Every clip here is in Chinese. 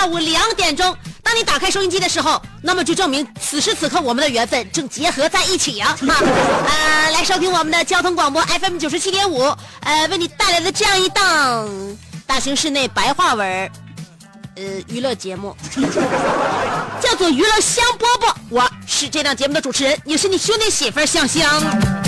下午两点钟。当你打开收音机的时候，那么就证明此时此刻我们的缘分正结合在一起呀、啊！呃，来收听我们的交通广播 FM 九十七点五，呃，为你带来的这样一档大型室内白话文呃娱乐节目，叫做《娱乐香饽饽》。我是这档节目的主持人，也是你兄弟媳妇儿香香。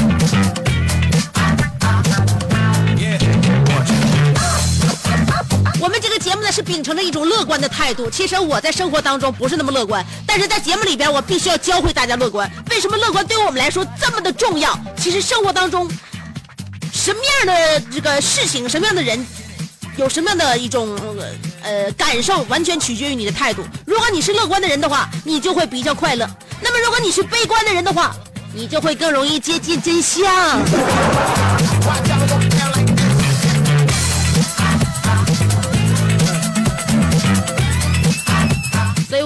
们这个节目呢是秉承着一种乐观的态度。其实我在生活当中不是那么乐观，但是在节目里边我必须要教会大家乐观。为什么乐观对我们来说这么的重要？其实生活当中什么样的这个事情，什么样的人，有什么样的一种呃感受，完全取决于你的态度。如果你是乐观的人的话，你就会比较快乐；那么如果你是悲观的人的话，你就会更容易接近真相。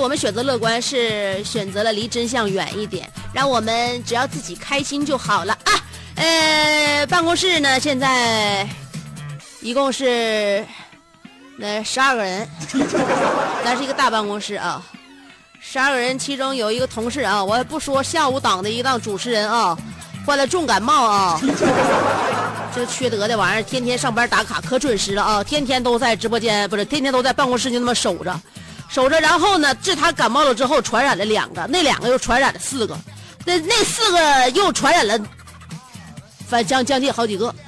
我们选择乐观是选择了离真相远一点，让我们只要自己开心就好了啊。呃，办公室呢现在一共是那十二个人，咱是一个大办公室啊，十二个人，其中有一个同事啊，我也不说下午档的一档主持人啊，患了重感冒啊。这缺德的玩意儿，天天上班打卡可准时了啊！天天都在直播间，不是天天都在办公室就那么守着，守着。然后呢，治他感冒了之后传染了两个，那两个又传染了四个，那那四个又传染了，反将将近好几个。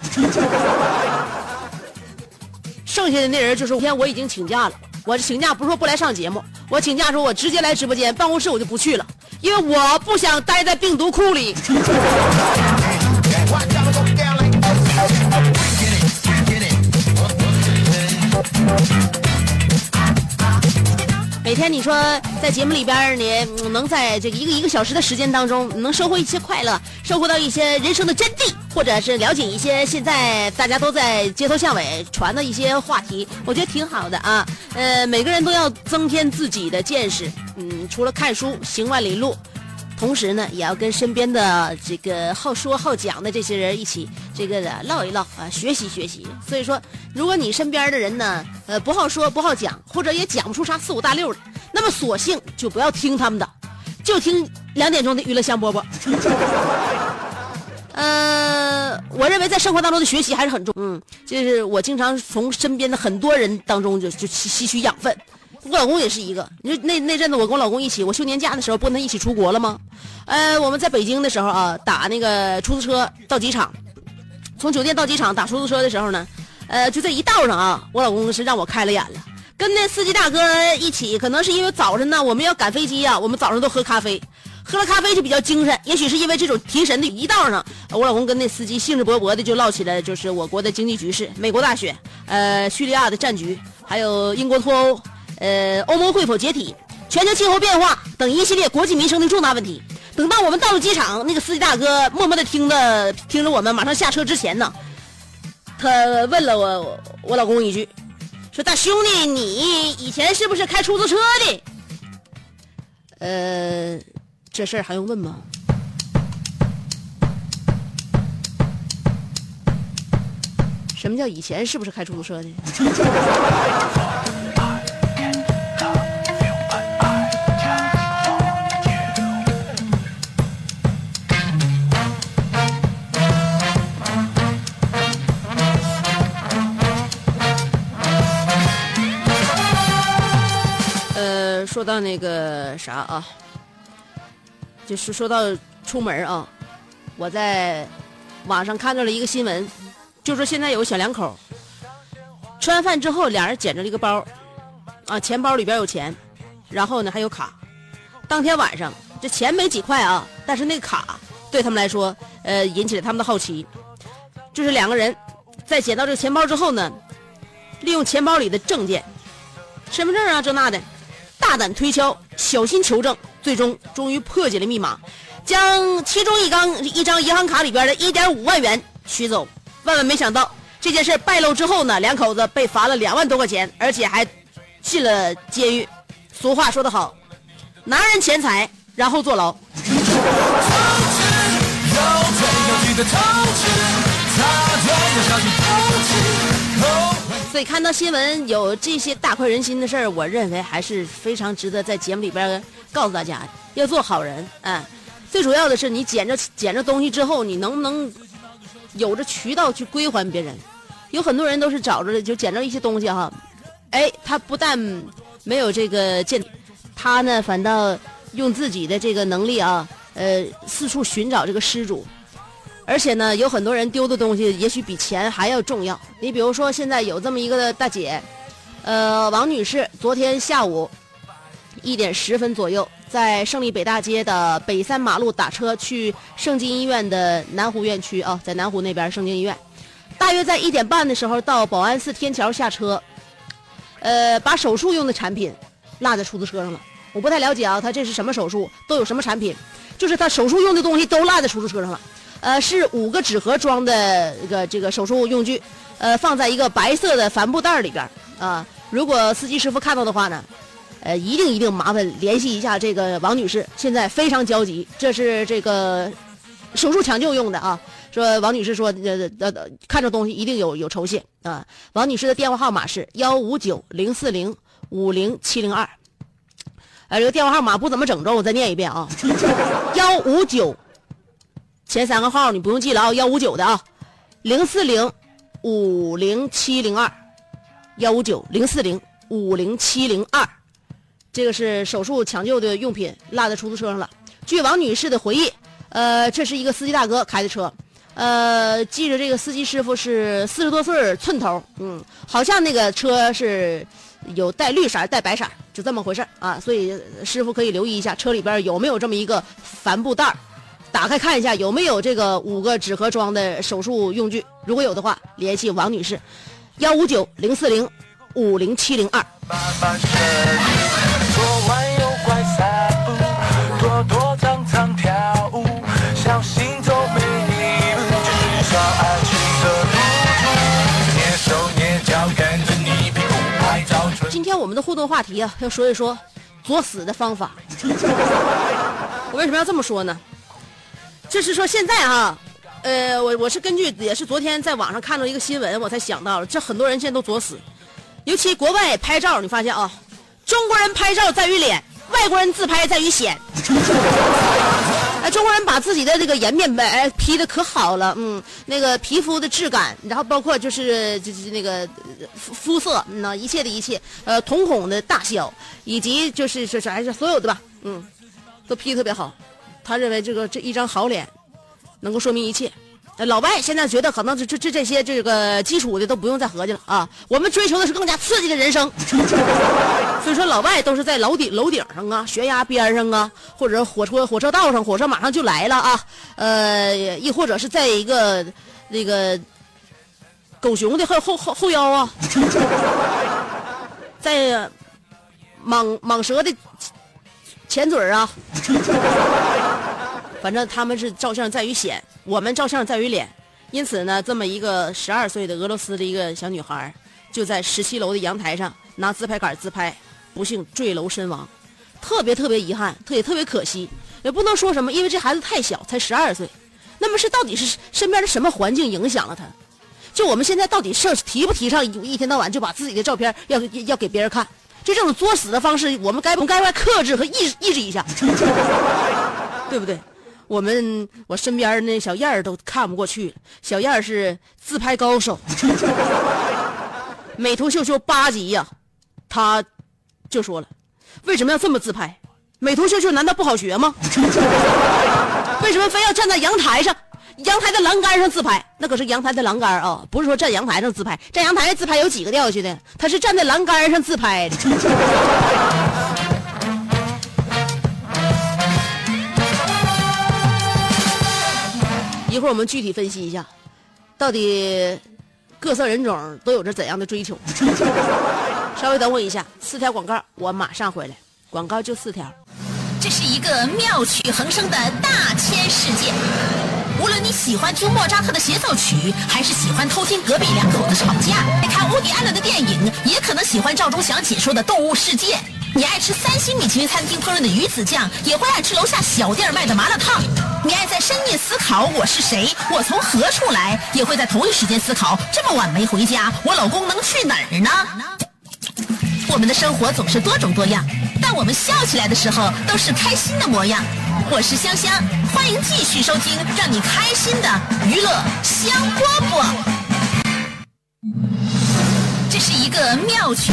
剩下的那人就是，今天我已经请假了，我请假不是说不来上节目，我请假说我直接来直播间，办公室我就不去了，因为我不想待在病毒库里。每天你说在节目里边你能在这个一个一个小时的时间当中，能收获一些快乐，收获到一些人生的真谛，或者是了解一些现在大家都在街头巷尾传的一些话题，我觉得挺好的啊。呃，每个人都要增添自己的见识，嗯，除了看书，行万里路。同时呢，也要跟身边的这个好说好讲的这些人一起这个唠一唠啊，学习学习。所以说，如果你身边的人呢，呃，不好说不好讲，或者也讲不出啥四五大六的，那么索性就不要听他们的，就听两点钟的娱乐香饽饽。呃，我认为在生活当中的学习还是很重，嗯，就是我经常从身边的很多人当中就就吸吸取养分。我老公也是一个，你说那那阵子我跟我老公一起，我休年假的时候不跟他一起出国了吗？呃，我们在北京的时候啊，打那个出租车到机场，从酒店到机场打出租车的时候呢，呃，就这一道上啊，我老公是让我开了眼了。跟那司机大哥一起，可能是因为早晨呢我们要赶飞机呀、我们早上都喝咖啡，喝了咖啡就比较精神。也许是因为这种提神的一道上，我老公跟那司机兴致勃勃的就唠起了，就是我国的经济局势、美国大选、呃叙利亚的战局，还有英国脱欧。呃，欧盟会否解体、全球气候变化等一系列国计民生的重大问题。等到我们到了机场，那个司机大哥默默的听着听着我们马上下车之前呢，他问了我我老公一句，说大兄弟，你以前是不是开出租车的？呃，这事儿还用问吗？什么叫以前是不是开出租车的？到那个啥啊，就是说到出门啊，我在网上看到了一个新闻，就说现在有个小两口，吃完饭之后，俩人捡着了一个包，啊，钱包里边有钱，然后呢还有卡。当天晚上，这钱没几块啊，但是那卡对他们来说，呃，引起了他们的好奇。就是两个人在捡到这个钱包之后呢，利用钱包里的证件、身份证啊这那的，大胆推敲，小心求证，最终终于破解了密码，将其中一张一张银行卡里边的一点五万元取走。万万没想到，这件事败露之后呢，两口子被罚了两万多块钱，而且还进了监狱。俗话说得好，拿人钱财，然后坐牢。所以看到新闻有这些大快人心的事儿，我认为还是非常值得在节目里边告诉大家，要做好人。哎，最主要的是你捡着捡着东西之后，你能不能有着渠道去归还别人？有很多人都是找着就捡着一些东西哈，哎，他不但没有这个见，他呢反倒用自己的这个能力啊，呃，四处寻找这个失主。而且呢，有很多人丢的东西，也许比钱还要重要。你比如说，现在有这么一个大姐，呃，王女士，昨天下午一点十分左右，在胜利北大街的北三马路打车去盛京医院的南湖院区啊，在南湖那边盛京医院，大约在一点半的时候到保安寺天桥下车，呃，把手术用的产品落在出租车上了。我不太了解啊，他这是什么手术，都有什么产品，就是他手术用的东西都落在出租车上了。呃，是五个纸盒装的一个这个手术用具，呃，放在一个白色的帆布袋里边啊。如果司机师傅看到的话呢，呃，一定一定麻烦联系一下这个王女士，现在非常焦急。这是这个手术抢救用的啊。说王女士说，呃呃，看着东西一定有有酬谢啊。王女士的电话号码是幺五九零四零五零七零二，呃，这个电话号码不怎么整着，我再念一遍啊，幺五九。前三个号你不用记了啊，幺五九的啊，零四零五零七零二，幺五九零四零五零七零二，这个是手术抢救的用品落在出租车上了。据王女士的回忆，呃，这是一个司机大哥开的车，呃，记着这个司机师傅是四十多岁寸头，嗯，好像那个车是有带绿色带白色，就这么回事啊，所以师傅可以留意一下车里边有没有这么一个帆布袋打开看一下有没有这个五个纸盒装的手术用具，如果有的话，联系王女士，幺五九零四零五零七零二。今天我们的互动话题啊，要说一说作死的方法。我为什么要这么说呢？就是说现在哈，呃，我我是根据也是昨天在网上看到一个新闻，我才想到了，这很多人现在都作死，尤其国外拍照，你发现啊，中国人拍照在于脸，外国人自拍在于显。哎，中国人把自己的这个颜面哎 P 的可好了，嗯，那个皮肤的质感，然后包括就是就是那个肤色，那一切的一切，呃，瞳孔的大小，以及就是是啥是所有的吧，嗯，都 P 的特别好。他认为这个这一张好脸，能够说明一切。老外现在觉得可能这这这这些这个基础的都不用再合计了啊。我们追求的是更加刺激的人生。所以说，老外都是在楼顶楼顶上啊，悬崖边上啊，或者火车火车道上，火车马上就来了啊。呃，亦或者是在一个那个狗熊的后后后后腰啊，在蟒蟒蛇的前嘴儿啊。反正他们是照相在于显，我们照相在于脸，因此呢，这么一个十二岁的俄罗斯的一个小女孩，就在十七楼的阳台上拿自拍杆自拍，不幸坠楼身亡，特别特别遗憾，特也特别可惜，也不能说什么，因为这孩子太小，才十二岁。那么是到底是身边的什么环境影响了他？就我们现在到底是提不提倡一天到晚就把自己的照片要要给别人看？就这种作死的方式，我们该不该克制和抑抑制一下？对不对？我们我身边那小燕儿都看不过去了。小燕儿是自拍高手，美图秀秀八级呀。他就说了，为什么要这么自拍？美图秀秀难道不好学吗？为什么非要站在阳台上？阳台的栏杆上自拍，那可是阳台的栏杆啊，不是说站阳台上自拍。站阳台上自拍有几个掉下去的？他是站在栏杆上自拍的。一会儿我们具体分析一下，到底各色人种都有着怎样的追求。稍微等我一下，四条广告，我马上回来。广告就四条。这是一个妙趣横生的大千世界。无论你喜欢听莫扎特的协奏曲，还是喜欢偷听隔壁两口子吵架，爱看乌迪安伦的电影，也可能喜欢赵忠祥解说的《动物世界》。你爱吃三星米其林餐厅烹饪的鱼子酱，也会爱吃楼下小店卖的麻辣烫。你爱在深夜思考我是谁，我从何处来，也会在同一时间思考这么晚没回家，我老公能去哪儿呢？我们的生活总是多种多样，但我们笑起来的时候都是开心的模样。我是香香，欢迎继续收听让你开心的娱乐香饽饽。这是一个妙曲。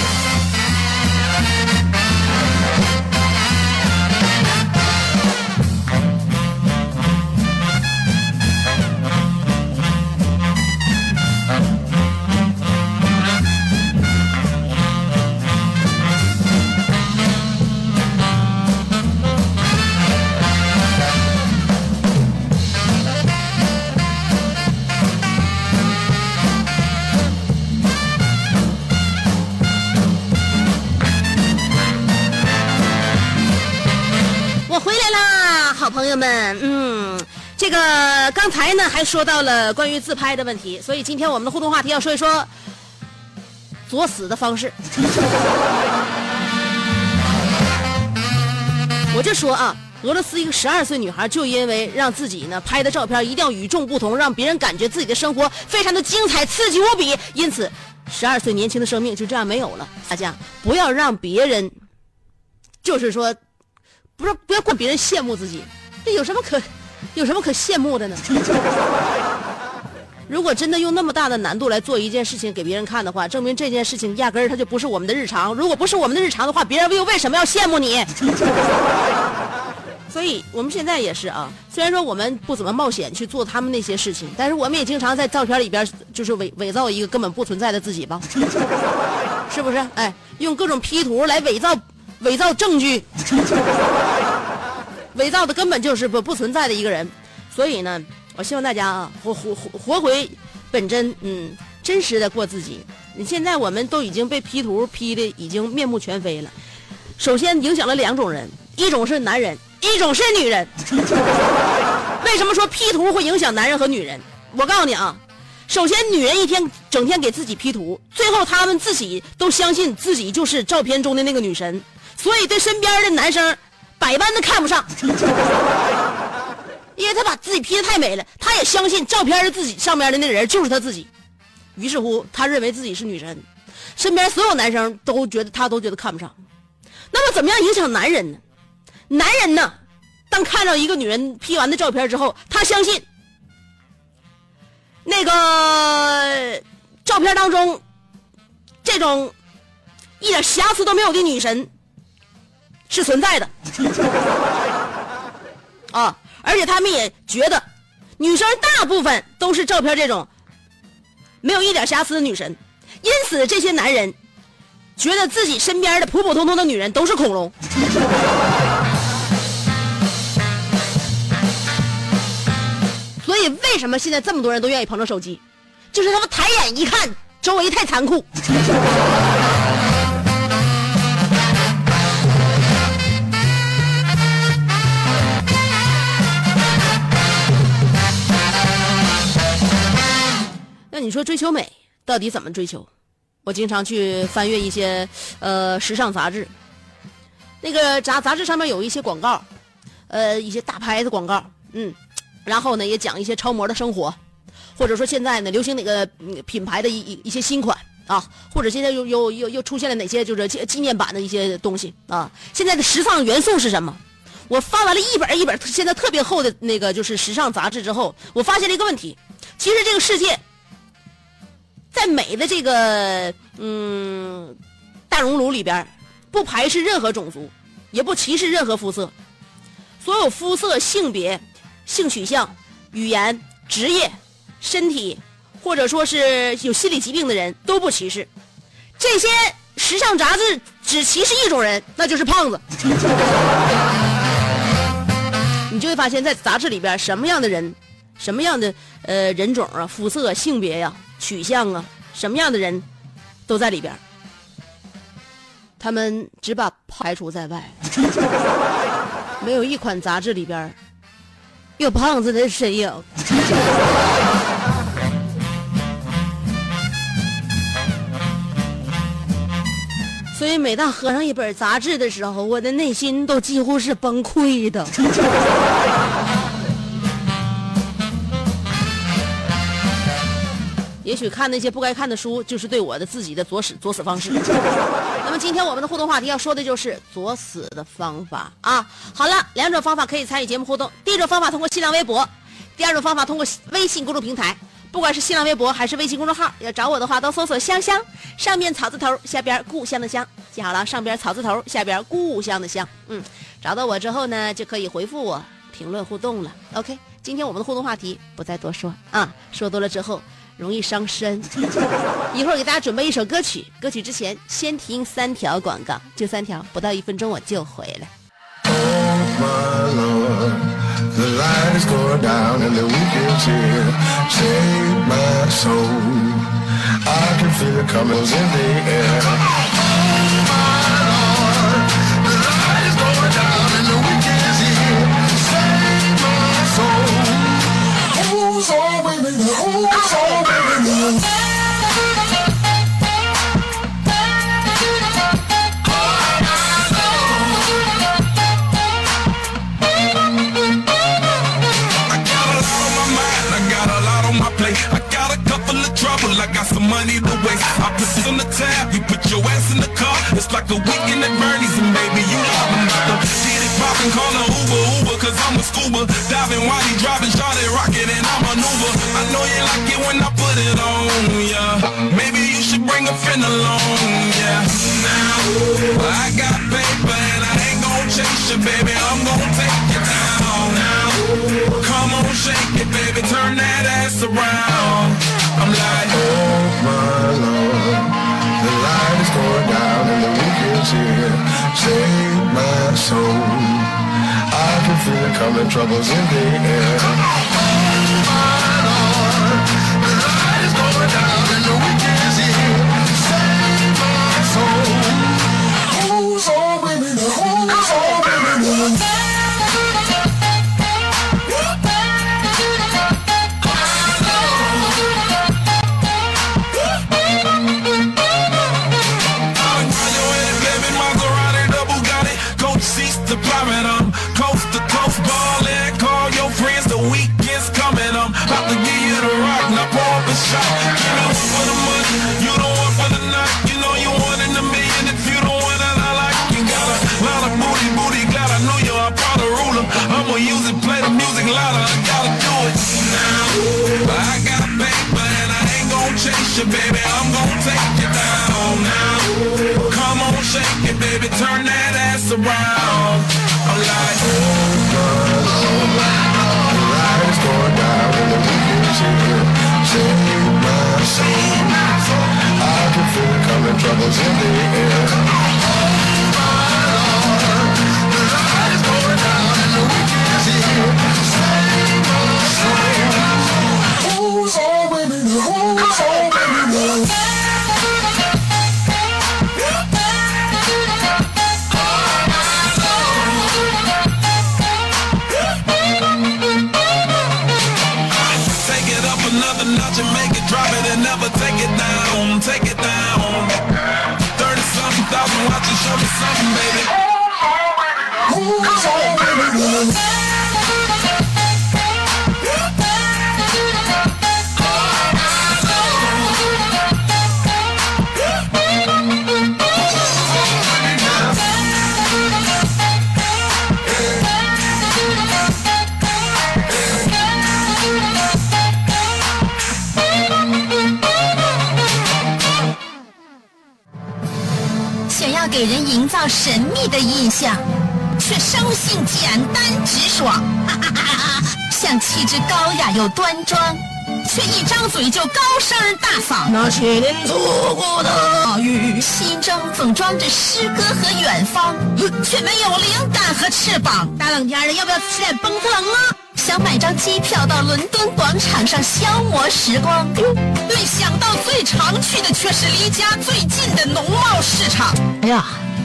来啦，好朋友们，嗯，这个刚才呢还说到了关于自拍的问题，所以今天我们的互动话题要说一说作死的方式。我就说啊，俄罗斯一个十二岁女孩就因为让自己呢拍的照片一定要与众不同，让别人感觉自己的生活非常的精彩、刺激无比，因此十二岁年轻的生命就这样没有了。大家不要让别人，就是说。不是不要管别人羡慕自己，这有什么可有什么可羡慕的呢？如果真的用那么大的难度来做一件事情给别人看的话，证明这件事情压根儿它就不是我们的日常。如果不是我们的日常的话，别人又为什么要羡慕你？所以我们现在也是啊，虽然说我们不怎么冒险去做他们那些事情，但是我们也经常在照片里边就是伪伪造一个根本不存在的自己吧，是不是？哎，用各种 P 图来伪造。伪造证据，伪造的根本就是不不存在的一个人，所以呢，我希望大家啊，活活活回本真，嗯，真实的过自己。你现在我们都已经被 P 图 P 的已经面目全非了。首先影响了两种人，一种是男人，一种是女人。为什么说 P 图会影响男人和女人？我告诉你啊，首先女人一天整天给自己 P 图，最后他们自己都相信自己就是照片中的那个女神。所以对身边的男生，百般的看不上，因为他把自己 P 的太美了，他也相信照片的自己上面的那人就是他自己，于是乎他认为自己是女神，身边所有男生都觉得他都觉得看不上。那么怎么样影响男人呢？男人呢，当看到一个女人 P 完的照片之后，他相信那个照片当中这种一点瑕疵都没有的女神。是存在的，啊！而且他们也觉得，女生大部分都是照片这种没有一点瑕疵的女神，因此这些男人觉得自己身边的普普通通的女人都是恐龙。所以为什么现在这么多人都愿意捧着手机？就是他们抬眼一看，周围太残酷。那你说追求美到底怎么追求？我经常去翻阅一些呃时尚杂志，那个杂杂志上面有一些广告，呃一些大牌子广告，嗯，然后呢也讲一些超模的生活，或者说现在呢流行哪个品牌的一一一些新款啊，或者现在又又又又出现了哪些就是纪纪念版的一些东西啊？现在的时尚元素是什么？我翻完了一本一本现在特别厚的那个就是时尚杂志之后，我发现了一个问题，其实这个世界。在美的这个嗯大熔炉里边，不排斥任何种族，也不歧视任何肤色，所有肤色、性别、性取向、语言、职业、身体，或者说是有心理疾病的人都不歧视。这些时尚杂志只歧视一种人，那就是胖子。你就会发现，在杂志里边，什么样的人，什么样的呃人种啊、肤色、性别呀、取向啊，什么样的人，都在里边。他们只把排除在外，没有一款杂志里边有胖子的身影。所以每当合上一本杂志的时候，我的内心都几乎是崩溃的。也许看那些不该看的书，就是对我的自己的作死作死方式。那么今天我们的互动话题要说的就是作死的方法啊！好了，两种方法可以参与节目互动。第一种方法通过新浪微博，第二种方法通过微信公众平台。不管是新浪微博还是微信公众号，要找我的话都搜索“香香”，上面草字头，下边故乡的乡。记好了，上边草字头，下边故乡的乡。嗯，找到我之后呢，就可以回复我评论互动了。OK，今天我们的互动话题不再多说啊，说多了之后容易伤身。一会儿给大家准备一首歌曲，歌曲之前先听三条广告，就三条，不到一分钟我就回来。my put on the tab, you put your ass in the car. It's like a weekend at Bernie's, and baby, you know I'm about to it poppin', call a Uber, Uber, cause I'm a scuba. Diving while he driving, shot it, and I maneuver. I know you like it when I put it on, yeah. Maybe you should bring a friend along, yeah. Now, I got paper, and I ain't gon' chase you, baby. I'm gon' take you down now. Come on, shake it, baby, turn that ass around. I'm like, Oh my Lord, the light is going down and the weekend's here. Save my soul. I can feel it coming, troubles in the air. I'm like, oh, The light is going down the my. I can feel coming, troubles in the air. 秘的印象，却生性简单直爽，像气质高雅又端庄，却一张嘴就高声大嗓。那些年错过的雨，心中总装着诗歌和远方，却没有灵感和翅膀。大冷天的，要不要吃点蹦特冷啊？想买张机票到伦敦广场上消磨时光，没想到最常去的却是离家最近的农贸市场。哎呀，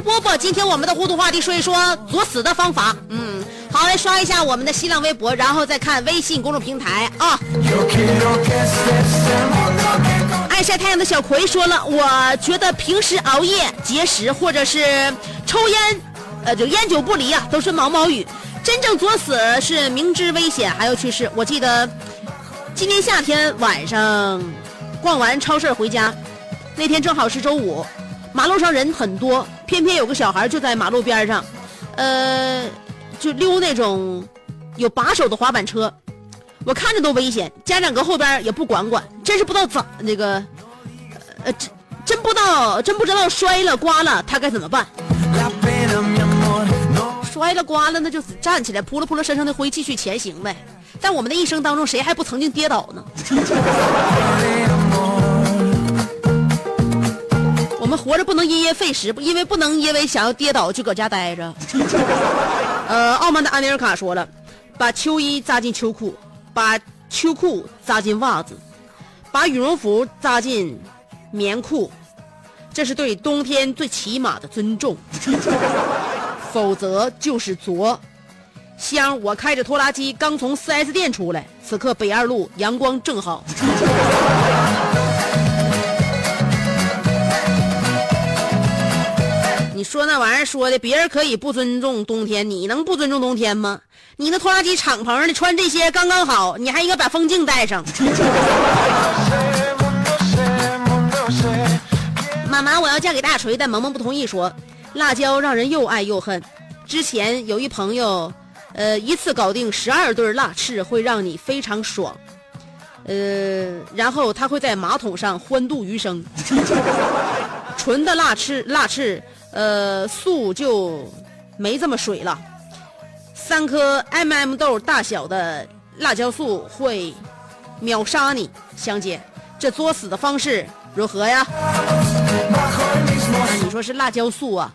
波波。今天我们的互动话题说一说作死的方法。嗯，好，来刷一下我们的新浪微博，然后再看微信公众平台啊。爱晒太阳的小葵说了，我觉得平时熬夜、节食或者是抽烟，呃，就烟酒不离啊，都是毛毛雨。真正作死是明知危险还要去试。我记得今年夏天晚上逛完超市回家，那天正好是周五，马路上人很多，偏偏有个小孩就在马路边上，呃，就溜那种有把手的滑板车。我看着都危险，家长搁后边也不管管，真是不知道咋那个，呃，真真不知道，真不知道摔了刮了他该怎么办。摔了刮了，那就站起来扑了扑了身上的灰，继续前行呗。在我们的一生当中，谁还不曾经跌倒呢？我们活着不能因噎废食，因为不能因为想要跌倒就搁家待着。呃，傲慢的安尼尔卡说了，把秋衣扎进秋裤，把秋裤扎进袜子，把羽绒服扎进棉裤，这是对冬天最起码的尊重。否则就是昨。香，我开着拖拉机刚从 4S 店出来，此刻北二路阳光正好。说那玩意儿说的，别人可以不尊重冬天，你能不尊重冬天吗？你那拖拉机敞篷的，穿这些刚刚好，你还应该把风镜带上。妈妈，我要嫁给大锤，但萌萌不同意说，辣椒让人又爱又恨。之前有一朋友，呃，一次搞定十二对辣翅会让你非常爽，呃，然后他会在马桶上欢度余生。纯的辣翅，辣翅，呃，素就没这么水了。三颗 MM 豆大小的辣椒素会秒杀你，香姐，这作死的方式如何呀？你说是辣椒素啊？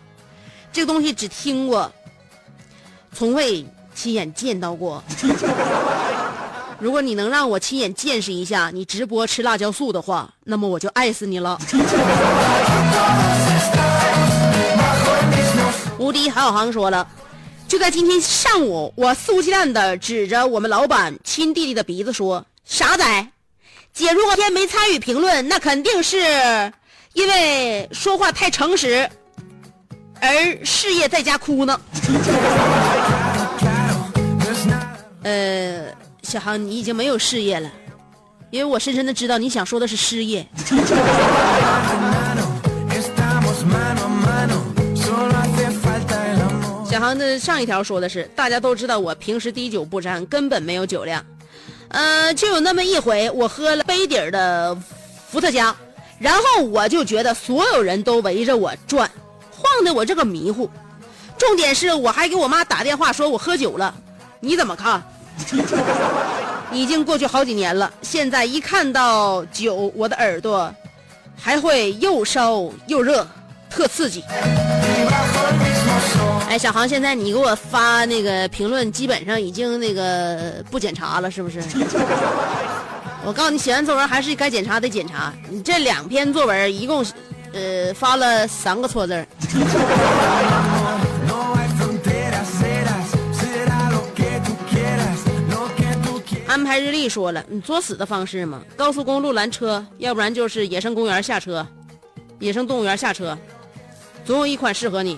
这个东西只听过，从未亲眼见到过。如果你能让我亲眼见识一下你直播吃辣椒素的话，那么我就爱死你了。无敌郝小航说了，就在今天上午，我肆无忌惮的指着我们老板亲弟弟的鼻子说：“傻仔，姐如果天没参与评论，那肯定是因为说话太诚实，而事业在家哭呢。”呃，小航，你已经没有事业了，因为我深深的知道你想说的是失业。小航的上一条说的是，大家都知道我平时滴酒不沾，根本没有酒量。呃，就有那么一回，我喝了杯底儿的伏特加，然后我就觉得所有人都围着我转，晃得我这个迷糊。重点是我还给我妈打电话说我喝酒了，你怎么看？已经过去好几年了，现在一看到酒，我的耳朵还会又烧又热，特刺激。哎，小航，现在你给我发那个评论，基本上已经那个不检查了，是不是？我告诉你，写完作文还是该检查得检查。你这两篇作文一共，呃，发了三个错字. 安排日历说了，你作死的方式嘛，高速公路拦车，要不然就是野生公园下车，野生动物园下车，总有一款适合你。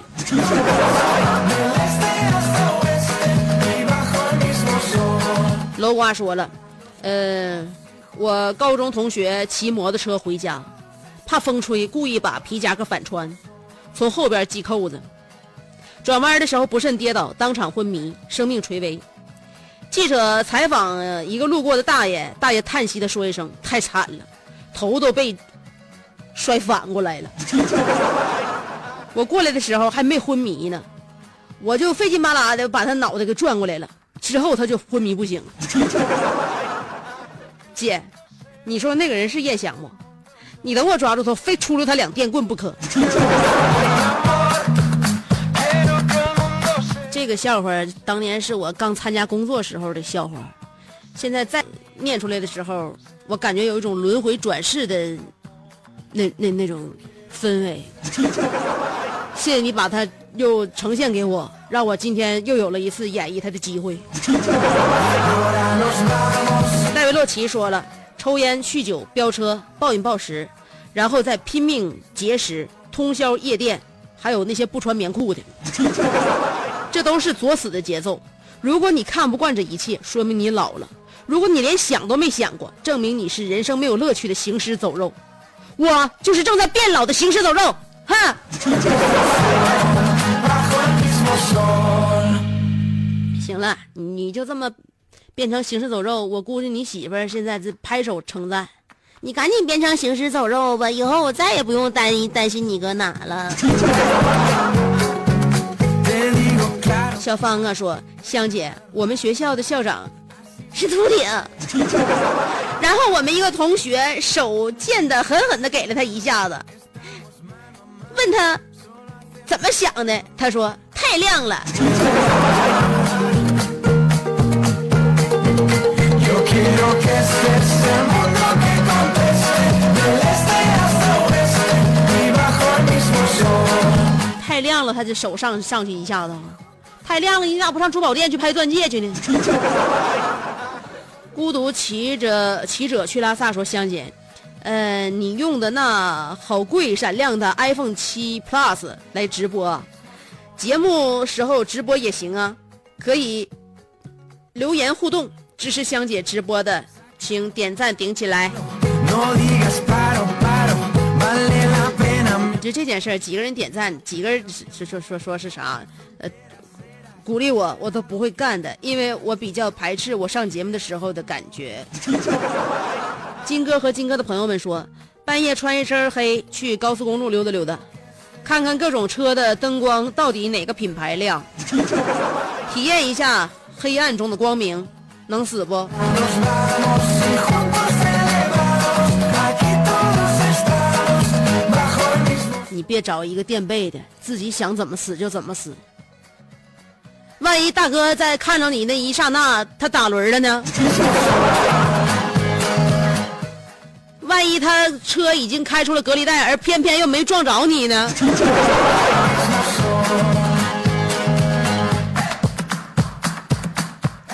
楼瓜说了，呃，我高中同学骑摩托车回家，怕风吹，故意把皮夹克反穿，从后边系扣子，转弯的时候不慎跌倒，当场昏迷，生命垂危。记者采访一个路过的大爷，大爷叹息的说一声：“太惨了，头都被摔反过来了。”我过来的时候还没昏迷呢，我就费劲巴拉的把他脑袋给转过来了，之后他就昏迷不醒。姐，你说那个人是叶翔不？你等我抓住他，非出了他两电棍不可。这个笑话当年是我刚参加工作时候的笑话，现在再念出来的时候，我感觉有一种轮回转世的那那那种氛围。谢谢你把它又呈现给我，让我今天又有了一次演绎它的机会。戴维洛奇说了，抽烟、酗酒、飙车、暴饮暴食，然后再拼命节食、通宵夜店，还有那些不穿棉裤的，这都是作死的节奏。如果你看不惯这一切，说明你老了；如果你连想都没想过，证明你是人生没有乐趣的行尸走肉。我就是正在变老的行尸走肉，哈！行了，你就这么变成行尸走肉，我估计你媳妇儿现在是拍手称赞。你赶紧变成行尸走肉吧，以后我再也不用担担心你搁哪了。小芳啊说，香姐，我们学校的校长是秃顶。然后我们一个同学手贱的狠狠的给了他一下子问他怎么想的他说太亮了。太亮了他的手上上去一下子太亮了你咋不上珠宝店去拍钻戒去呢。孤独骑着骑者去拉萨说：“香姐，呃，你用的那好贵闪亮的 iPhone 七 Plus 来直播，节目时候直播也行啊，可以留言互动，支持香姐直播的，请点赞顶起来。就这件事儿，几个人点赞，几个人说说说说是啥？呃，鼓励我，我都不会干的，因为我比较排斥我上节目的时候的感觉。金哥和金哥的朋友们说，半夜穿一身黑去高速公路溜达溜达，看看各种车的灯光到底哪个品牌亮，体验一下黑暗中的光明，能死不？你别找一个垫背的，自己想怎么死就怎么死。万一大哥在看着你那一刹那，他打轮了呢？万一他车已经开出了隔离带，而偏偏又没撞着你呢？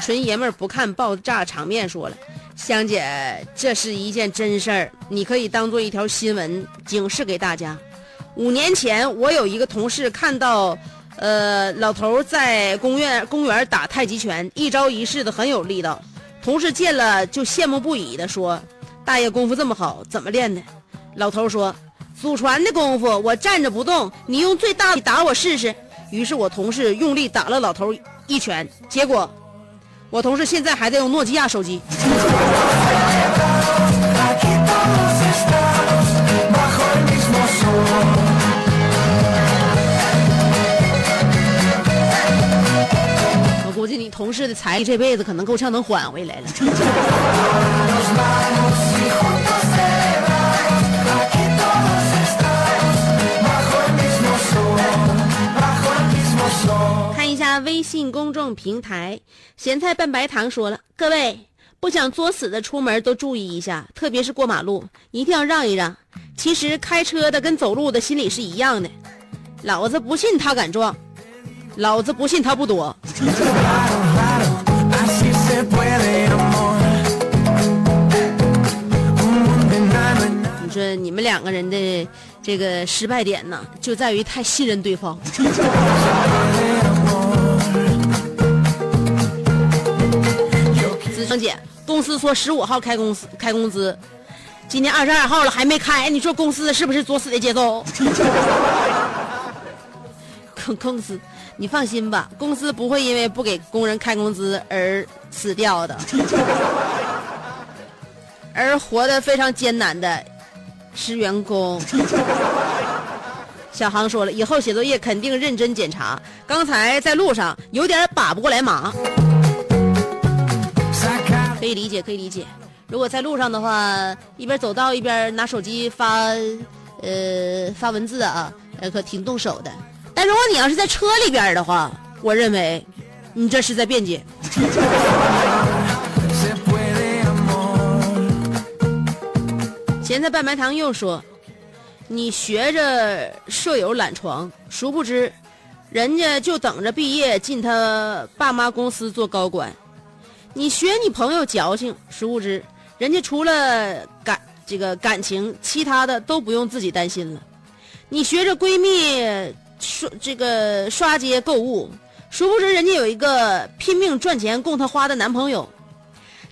纯爷们儿不看爆炸场面，说了，香姐，这是一件真事儿，你可以当做一条新闻警示给大家。五年前，我有一个同事看到，呃，老头在公园公园打太极拳，一招一式的很有力道。同事见了就羡慕不已的说：“大爷功夫这么好，怎么练的？”老头说：“祖传的功夫，我站着不动，你用最大的打我试试。”于是我同事用力打了老头一拳，结果我同事现在还在用诺基亚手机。同事的财力这辈子可能够呛能还回来了。看一下微信公众平台，咸菜拌白糖说了：“各位，不想作死的出门都注意一下，特别是过马路，一定要让一让。其实开车的跟走路的心理是一样的，老子不信他敢撞，老子不信他不躲。你说你们两个人的这个失败点呢，就在于太信任对方。子成姐，公司说十五号开公司开工资，今天二十二号了还没开，你说公司是不是作死的节奏？公公司，你放心吧，公司不会因为不给工人开工资而死掉的，而活得非常艰难的是员工。小航说了，以后写作业肯定认真检查。刚才在路上有点把不过来马，可以理解，可以理解。如果在路上的话，一边走道一边拿手机发，呃，发文字啊，呃，可挺动手的。但如果你要是在车里边的话，我认为你这是在辩解。咸菜拌白糖又说：“你学着舍友懒床，殊不知，人家就等着毕业进他爸妈公司做高管。你学你朋友矫情，殊不知，人家除了感这个感情，其他的都不用自己担心了。你学着闺蜜刷这个刷街购物，殊不知人家有一个拼命赚钱供她花的男朋友，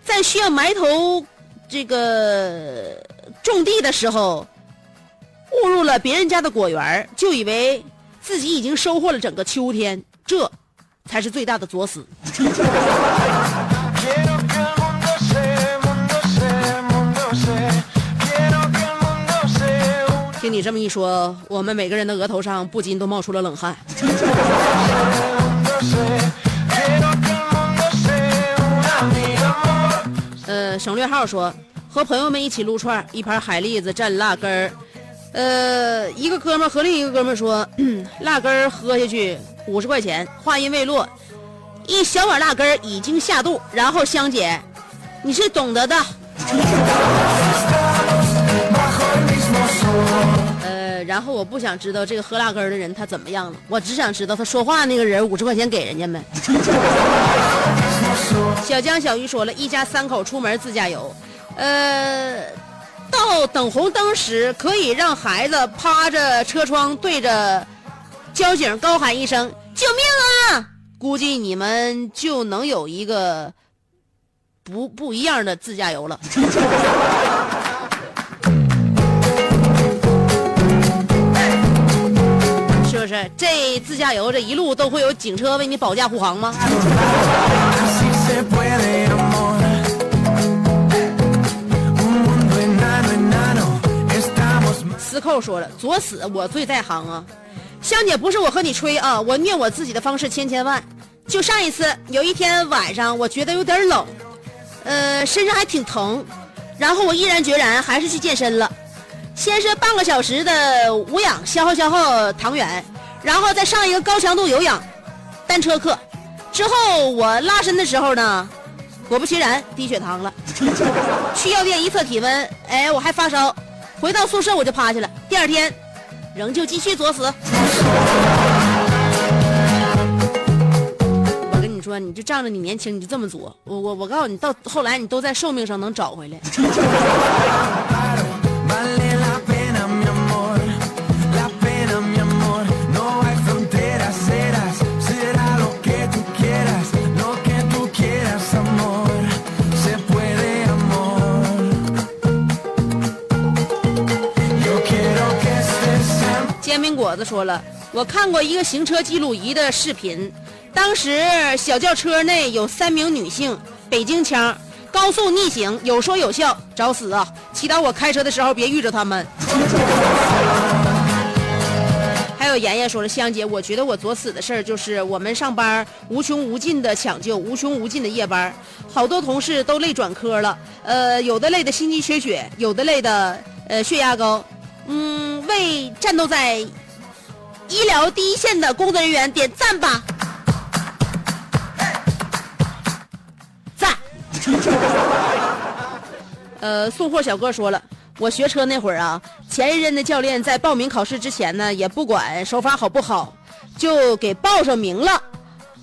在需要埋头这个种地的时候，误入了别人家的果园，就以为自己已经收获了整个秋天，这才是最大的作死。听你这么一说，我们每个人的额头上不禁都冒出了冷汗。呃，省略号说和朋友们一起撸串，一盘海蛎子蘸辣根儿。呃，一个哥们儿和另一个哥们儿说，嗯 辣根儿喝下去五十块钱。话音未落，一小碗辣根儿已经下肚，然后香姐，你是懂得的。然后我不想知道这个喝辣根的人他怎么样了，我只想知道他说话那个人五十块钱给人家没。小江小鱼说了，一家三口出门自驾游，呃，到等红灯时可以让孩子趴着车窗对着交警高喊一声“救命啊”，估计你们就能有一个不不一样的自驾游了。不是？这自驾游这一路都会有警车为你保驾护航吗司寇说了，作死我最在行啊！香姐不是我和你吹啊，我虐我自己的方式千千万。就上一次，有一天晚上，我觉得有点冷，呃，身上还挺疼，然后我毅然决然还是去健身了。先是半个小时的无氧消耗消耗糖原，然后再上一个高强度有氧单车课。之后我拉伸的时候呢，果不其然低血糖了。去药店一测体温，哎，我还发烧。回到宿舍我就趴下了，第二天仍旧继续作死。我跟你说，你就仗着你年轻，你就这么作。我我我告诉你，到后来你都在寿命上能找回来。果子说了，我看过一个行车记录仪的视频，当时小轿车内有三名女性，北京腔，高速逆行，有说有笑，找死啊！祈祷我开车的时候别遇着他们。还有妍妍说了，香姐，我觉得我作死的事儿就是我们上班无穷无尽的抢救，无穷无尽的夜班，好多同事都累转科了，呃，有的累的心肌缺血，有的累的呃血压高，嗯，为战斗在医疗第一线的工作人员点赞吧，赞。呃，送货小哥说了，我学车那会儿啊，前一任的教练在报名考试之前呢，也不管手法好不好，就给报上名了。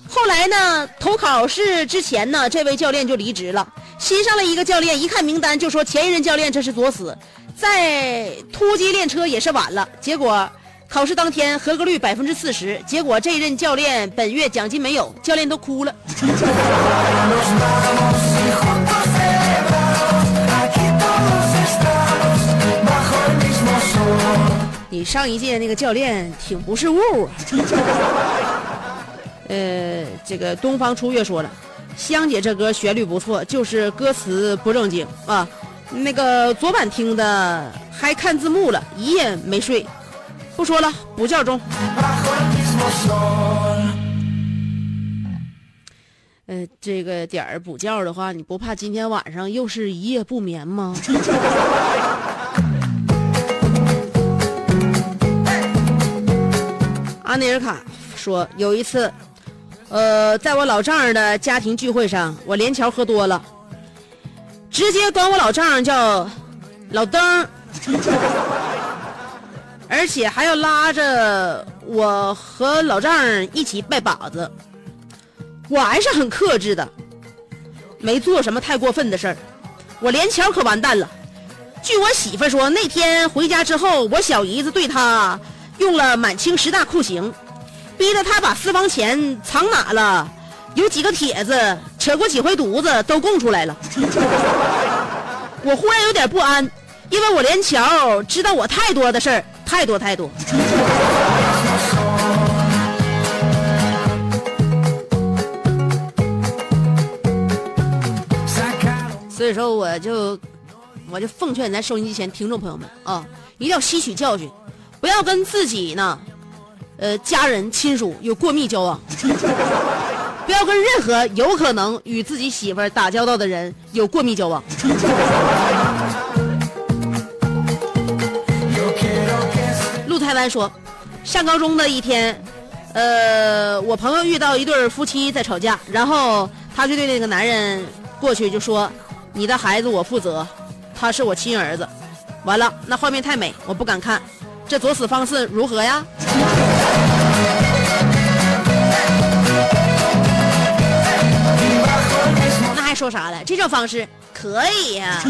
后来呢，投考试之前呢，这位教练就离职了，新上来一个教练，一看名单就说前一任教练这是作死，在突击练车也是晚了，结果。考试当天合格率百分之四十，结果这任教练本月奖金没有，教练都哭了。你上一届那个教练挺不是物啊。呃，这个东方初月说了，香姐这歌旋律不错，就是歌词不正经啊。那个昨晚听的还看字幕了，一夜没睡。不说了，补觉中。呃，这个点儿补觉的话，你不怕今天晚上又是一夜不眠吗？阿内尔卡说，有一次，呃，在我老丈人的家庭聚会上，我连桥喝多了，直接管我老丈人叫老登。而且还要拉着我和老丈人一起拜把子，我还是很克制的，没做什么太过分的事儿。我连桥可完蛋了。据我媳妇说，那天回家之后，我小姨子对她用了满清十大酷刑，逼着她把私房钱藏哪了，有几个帖子，扯过几回犊子都供出来了。我忽然有点不安，因为我连桥知道我太多的事儿。太多太多，所以说我就我就奉劝咱收音机前听众朋友们啊，一定要吸取教训，不要跟自己呢，呃家人亲属有过密交往，不要跟任何有可能与自己媳妇儿打交道的人有过密交往。台湾说，上高中的一天，呃，我朋友遇到一对夫妻在吵架，然后他就对那个男人过去就说：“你的孩子我负责，他是我亲儿子。”完了，那画面太美，我不敢看。这作死方式如何呀？那还说啥了？这种方式可以呀。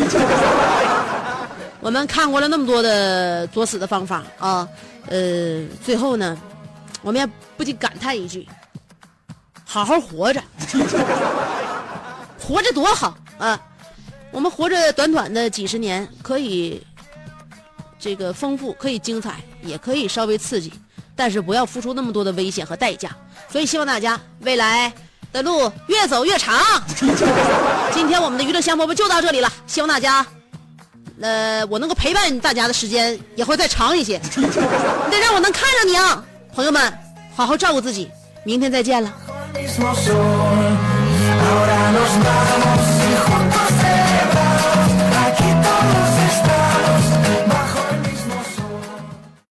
我们看过了那么多的作死的方法啊。呃，最后呢，我们也不禁感叹一句：好好活着，活着多好啊！我们活着短短的几十年，可以这个丰富，可以精彩，也可以稍微刺激，但是不要付出那么多的危险和代价。所以希望大家未来的路越走越长。今天我们的娱乐香饽饽就到这里了，希望大家。呃，我能够陪伴大家的时间也会再长一些，你得让我能看着你啊，朋友们，好好照顾自己，明天再见了。